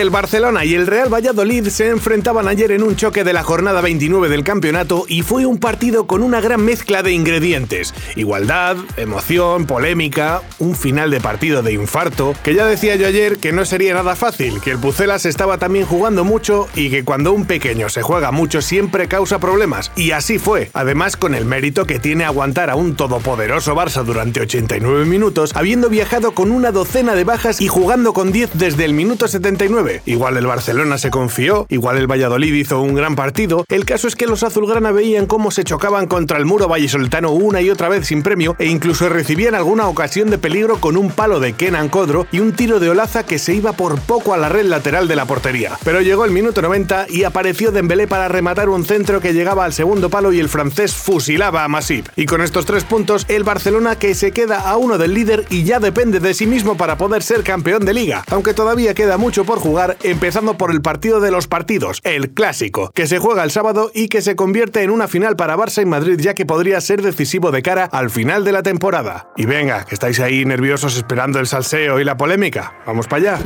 El Barcelona y el Real Valladolid se enfrentaban ayer en un choque de la jornada 29 del campeonato y fue un partido con una gran mezcla de ingredientes. Igualdad, emoción, polémica, un final de partido de infarto, que ya decía yo ayer que no sería nada fácil, que el Pucelas estaba también jugando mucho y que cuando un pequeño se juega mucho siempre causa problemas. Y así fue, además con el mérito que tiene aguantar a un todopoderoso Barça durante 89 minutos, habiendo viajado con una docena de bajas y jugando con 10 desde el minuto 79 Igual el Barcelona se confió, igual el Valladolid hizo un gran partido. El caso es que los azulgrana veían cómo se chocaban contra el muro vallesoltano una y otra vez sin premio e incluso recibían alguna ocasión de peligro con un palo de Kenan Codro y un tiro de Olaza que se iba por poco a la red lateral de la portería. Pero llegó el minuto 90 y apareció Dembélé para rematar un centro que llegaba al segundo palo y el francés fusilaba a Masip. Y con estos tres puntos, el Barcelona que se queda a uno del líder y ya depende de sí mismo para poder ser campeón de liga, aunque todavía queda mucho por jugar empezando por el partido de los partidos, el clásico, que se juega el sábado y que se convierte en una final para Barça y Madrid ya que podría ser decisivo de cara al final de la temporada. Y venga, que estáis ahí nerviosos esperando el salseo y la polémica. Vamos para allá.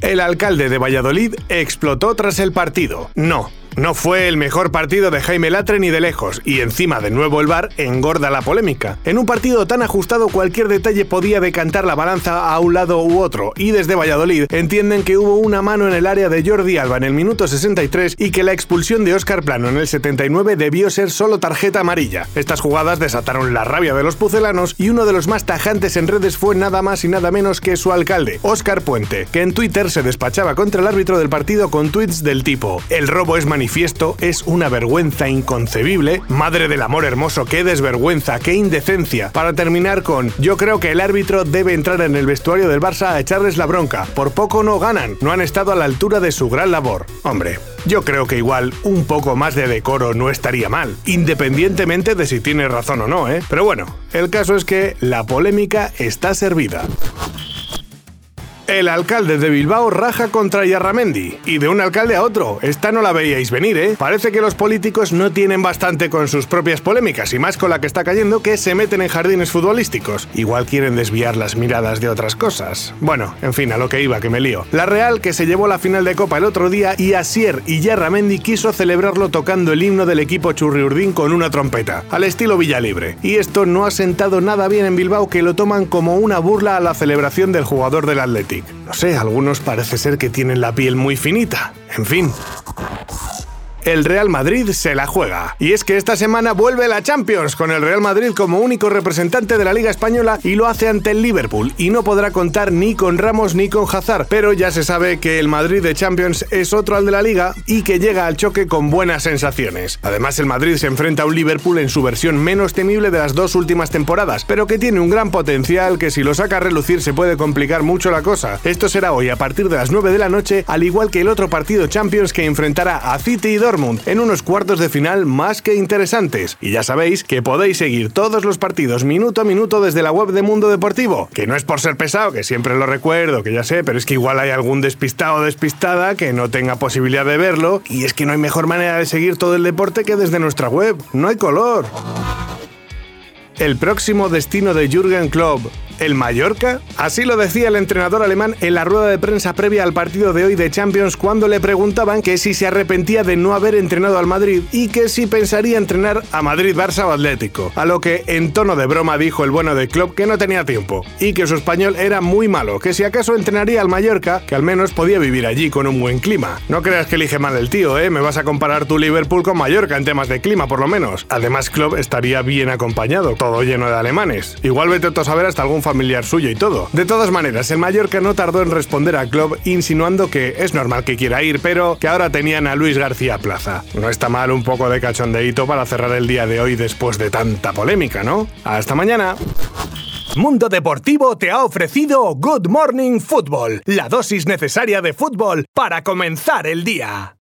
El alcalde de Valladolid explotó tras el partido. No, no fue el mejor partido de Jaime Latre ni de lejos, y encima de nuevo el VAR engorda la polémica. En un partido tan ajustado cualquier detalle podía decantar la balanza a un lado u otro, y desde Valladolid entienden que hubo una mano en el área de Jordi Alba en el minuto 63 y que la expulsión de Óscar Plano en el 79 debió ser solo tarjeta amarilla. Estas jugadas desataron la rabia de los pucelanos y uno de los más tajantes en redes fue nada más y nada menos que su alcalde, Óscar Puente, que en Twitter se despachaba contra el árbitro del partido con tweets del tipo: El robo es manifiesto manifiesto es una vergüenza inconcebible. Madre del amor hermoso, qué desvergüenza, qué indecencia. Para terminar con, yo creo que el árbitro debe entrar en el vestuario del Barça a echarles la bronca. Por poco no ganan, no han estado a la altura de su gran labor. Hombre, yo creo que igual un poco más de decoro no estaría mal, independientemente de si tiene razón o no, ¿eh? Pero bueno, el caso es que la polémica está servida. El alcalde de Bilbao raja contra Yarramendi. Y de un alcalde a otro. Esta no la veíais venir, ¿eh? Parece que los políticos no tienen bastante con sus propias polémicas, y más con la que está cayendo, que se meten en jardines futbolísticos. Igual quieren desviar las miradas de otras cosas. Bueno, en fin, a lo que iba, que me lío. La Real, que se llevó la final de Copa el otro día, y Asier y Yarramendi quiso celebrarlo tocando el himno del equipo Churriurdín con una trompeta, al estilo Villalibre. Y esto no ha sentado nada bien en Bilbao, que lo toman como una burla a la celebración del jugador del No sé, algunos parece ser que tienen la piel muy finita. En fin el Real Madrid se la juega. Y es que esta semana vuelve la Champions con el Real Madrid como único representante de la Liga Española y lo hace ante el Liverpool y no podrá contar ni con Ramos ni con Hazard, pero ya se sabe que el Madrid de Champions es otro al de la Liga y que llega al choque con buenas sensaciones. Además el Madrid se enfrenta a un Liverpool en su versión menos temible de las dos últimas temporadas, pero que tiene un gran potencial que si lo saca a relucir se puede complicar mucho la cosa. Esto será hoy a partir de las 9 de la noche, al igual que el otro partido Champions que enfrentará a City y Dortmund en unos cuartos de final más que interesantes. Y ya sabéis que podéis seguir todos los partidos minuto a minuto desde la web de Mundo Deportivo, que no es por ser pesado, que siempre lo recuerdo, que ya sé, pero es que igual hay algún despistado o despistada que no tenga posibilidad de verlo, y es que no hay mejor manera de seguir todo el deporte que desde nuestra web. No hay color. El próximo destino de Jürgen Klopp ¿El Mallorca? Así lo decía el entrenador alemán en la rueda de prensa previa al partido de hoy de Champions cuando le preguntaban que si se arrepentía de no haber entrenado al Madrid y que si pensaría entrenar a Madrid, Barça o Atlético. A lo que en tono de broma dijo el bueno de club que no tenía tiempo y que su español era muy malo, que si acaso entrenaría al Mallorca, que al menos podía vivir allí con un buen clima. No creas que elige mal el tío, ¿eh? Me vas a comparar tu Liverpool con Mallorca en temas de clima por lo menos. Además, Klopp estaría bien acompañado, todo lleno de alemanes. Igual vete a saber hasta algún familiar suyo y todo. De todas maneras, el Mallorca no tardó en responder a Club insinuando que es normal que quiera ir, pero que ahora tenían a Luis García Plaza. No está mal un poco de cachondeíto para cerrar el día de hoy después de tanta polémica, ¿no? Hasta mañana. Mundo Deportivo te ha ofrecido Good Morning Football, la dosis necesaria de fútbol para comenzar el día.